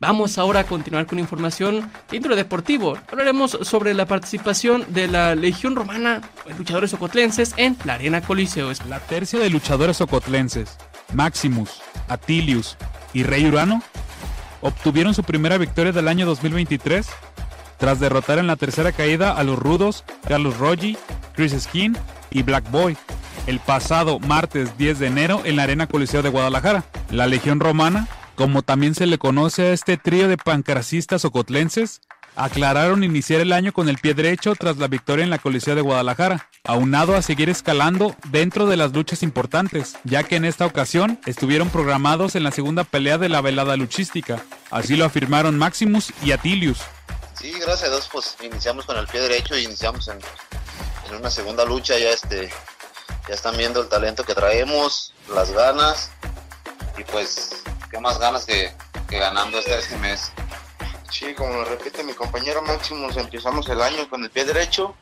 Vamos ahora a continuar con información de índole deportivo. Hablaremos sobre la participación de la Legión Romana, luchadores ocotlenses, en la Arena Coliseo. La tercia de luchadores ocotlenses, Maximus, Atilius y Rey Urano, obtuvieron su primera victoria del año 2023 tras derrotar en la tercera caída a los rudos Carlos Roggi, Chris Skin y Black Boy el pasado martes 10 de enero en la Arena Coliseo de Guadalajara. La Legión Romana como también se le conoce a este trío de pancracistas ocotlenses, aclararon iniciar el año con el pie derecho tras la victoria en la Coliseo de Guadalajara, aunado a seguir escalando dentro de las luchas importantes, ya que en esta ocasión estuvieron programados en la segunda pelea de la velada luchística. Así lo afirmaron Maximus y Atilius. Sí, gracias a Dios, pues iniciamos con el pie derecho y iniciamos en, en una segunda lucha. Ya, este, ya están viendo el talento que traemos, las ganas y pues qué más ganas que, ganando este, este mes. Sí, como lo repite mi compañero Máximo, empezamos el año con el pie derecho.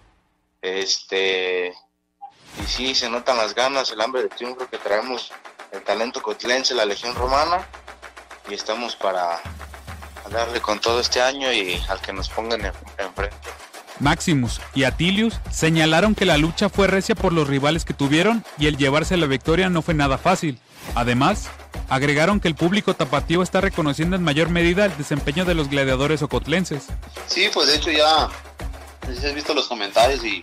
Este, y sí, se notan las ganas, el hambre de triunfo que traemos, el talento cotlense, la Legión Romana. Y estamos para darle con todo este año y al que nos pongan enfrente. Maximus y Atilius señalaron que la lucha fue recia por los rivales que tuvieron y el llevarse la victoria no fue nada fácil. Además, Agregaron que el público tapatío está reconociendo en mayor medida el desempeño de los gladiadores ocotlenses. Sí, pues de hecho ya, si has visto los comentarios y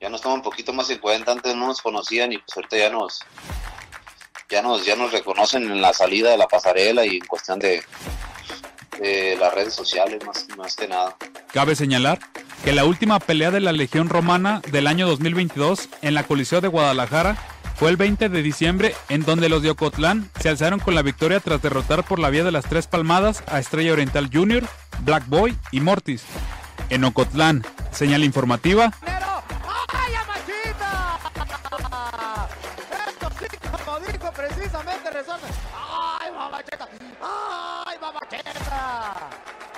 ya nos toman un poquito más en cuenta, antes no nos conocían y pues ahorita ya nos, ya nos, ya nos reconocen en la salida de la pasarela y en cuestión de, de las redes sociales más, más que nada. Cabe señalar que la última pelea de la Legión Romana del año 2022 en la Coliseo de Guadalajara fue el 20 de diciembre en donde los de Ocotlán se alzaron con la victoria tras derrotar por la vía de las tres palmadas a Estrella Oriental Junior, Black Boy y Mortis. En Ocotlán, señal informativa. ¡Ay, Esto sí, como dijo precisamente, resuelve. ¡Ay! ¡Ay!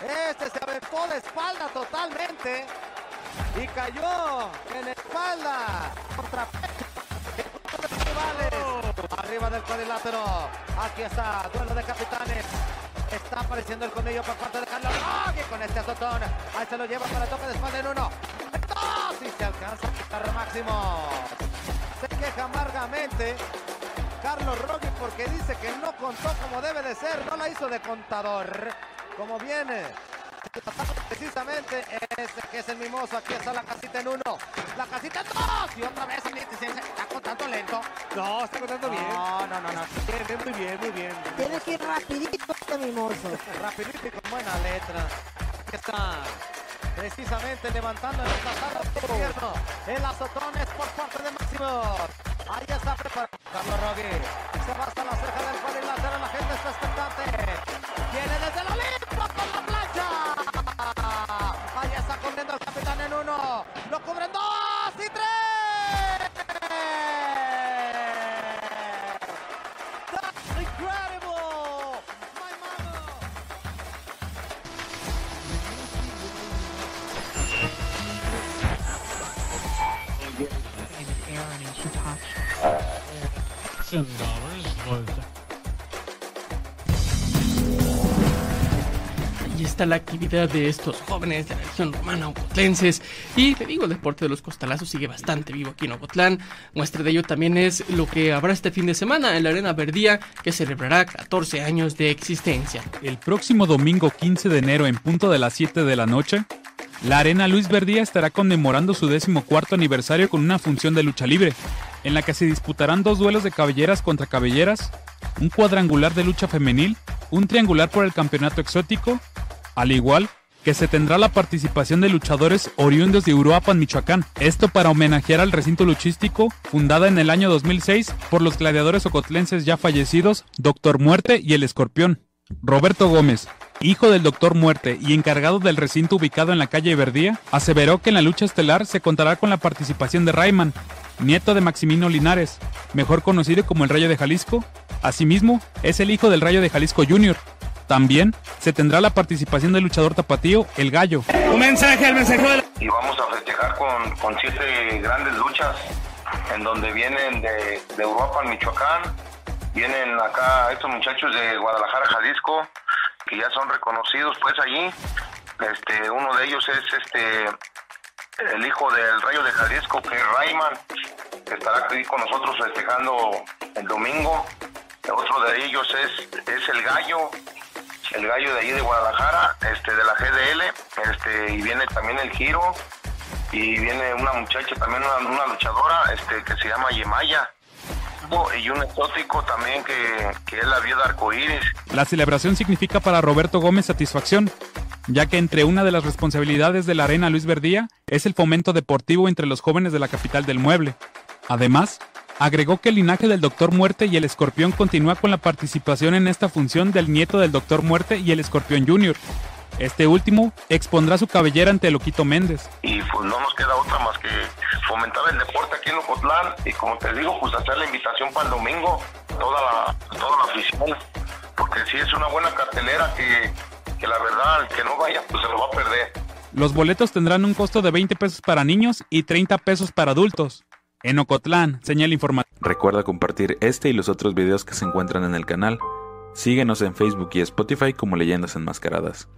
Este se aventó de espalda totalmente y cayó en espalda contra Arriba del cuadrilátero. Aquí está, duelo de capitanes. Está apareciendo el conillo por parte de Carlos Rogui con este azotón. Ahí se lo lleva para el toque de espalda en uno. dos y se alcanza a quitar máximo. Se queja amargamente Carlos Rogui porque dice que no contó como debe de ser. No la hizo de contador. Como viene Precisamente ese que es el mimoso. Aquí está la casita en uno. La casita en dos. Y otra vez está contando lento. No, está contando bien. No, no, no, no. Bien, muy bien, muy bien. Tiene que ir rapidito este mimoso. rapidito y con buena letra. Aquí está. Precisamente levantando el pasado gobierno. El azotón es por parte de Máximo. Ahí está preparado Carlos Rogui. Se va hasta la ceja del cuadrilátero. La gente está expectante. Ahí está la actividad de estos jóvenes de la región romana ocotlenses. Y te digo, el deporte de los costalazos sigue bastante vivo aquí en Ocotlán. Muestra de ello también es lo que habrá este fin de semana en la Arena Verdía, que celebrará 14 años de existencia. El próximo domingo 15 de enero en punto de las 7 de la noche, la Arena Luis Verdía estará conmemorando su decimocuarto aniversario con una función de lucha libre, en la que se disputarán dos duelos de cabelleras contra cabelleras, un cuadrangular de lucha femenil, un triangular por el campeonato exótico, al igual que se tendrá la participación de luchadores oriundos de Uruapan, Michoacán. Esto para homenajear al recinto luchístico fundada en el año 2006 por los gladiadores ocotlenses ya fallecidos, Doctor Muerte y el Escorpión. Roberto Gómez, hijo del Doctor Muerte y encargado del recinto ubicado en la calle Verdía, aseveró que en la lucha estelar se contará con la participación de Rayman, nieto de Maximino Linares, mejor conocido como el Rayo de Jalisco. Asimismo, es el hijo del Rayo de Jalisco Jr. También se tendrá la participación del luchador tapatío El Gallo. Un mensaje, el mensaje de Y vamos a festejar con, con siete grandes luchas en donde vienen de, de Uruapan, Michoacán, vienen acá estos muchachos de Guadalajara, Jalisco, que ya son reconocidos pues allí. Este, uno de ellos es este el hijo del Rayo de Jalisco, que es Rayman, que estará aquí con nosotros festejando el domingo. Otro de ellos es, es el Gallo, el Gallo de ahí de Guadalajara, este de la GDL, este y viene también el Giro y viene una muchacha también una, una luchadora, este que se llama Yemaya. Y un exótico también que, que es la viuda arcoíris. La celebración significa para Roberto Gómez satisfacción, ya que entre una de las responsabilidades de la Arena Luis Verdía es el fomento deportivo entre los jóvenes de la capital del mueble. Además, agregó que el linaje del Doctor Muerte y el Escorpión continúa con la participación en esta función del nieto del Doctor Muerte y el Escorpión Jr. Este último expondrá su cabellera ante Loquito Méndez. Y pues no nos queda otra más que fomentar el deporte aquí en Ocotlán y como te digo, pues hacer la invitación para el domingo, toda la, toda la afición, porque sí es una buena cartelera que, que la verdad el que no vaya pues se lo va a perder. Los boletos tendrán un costo de 20 pesos para niños y 30 pesos para adultos. En Ocotlán, señal informativa. Recuerda compartir este y los otros videos que se encuentran en el canal. Síguenos en Facebook y Spotify como Leyendas Enmascaradas.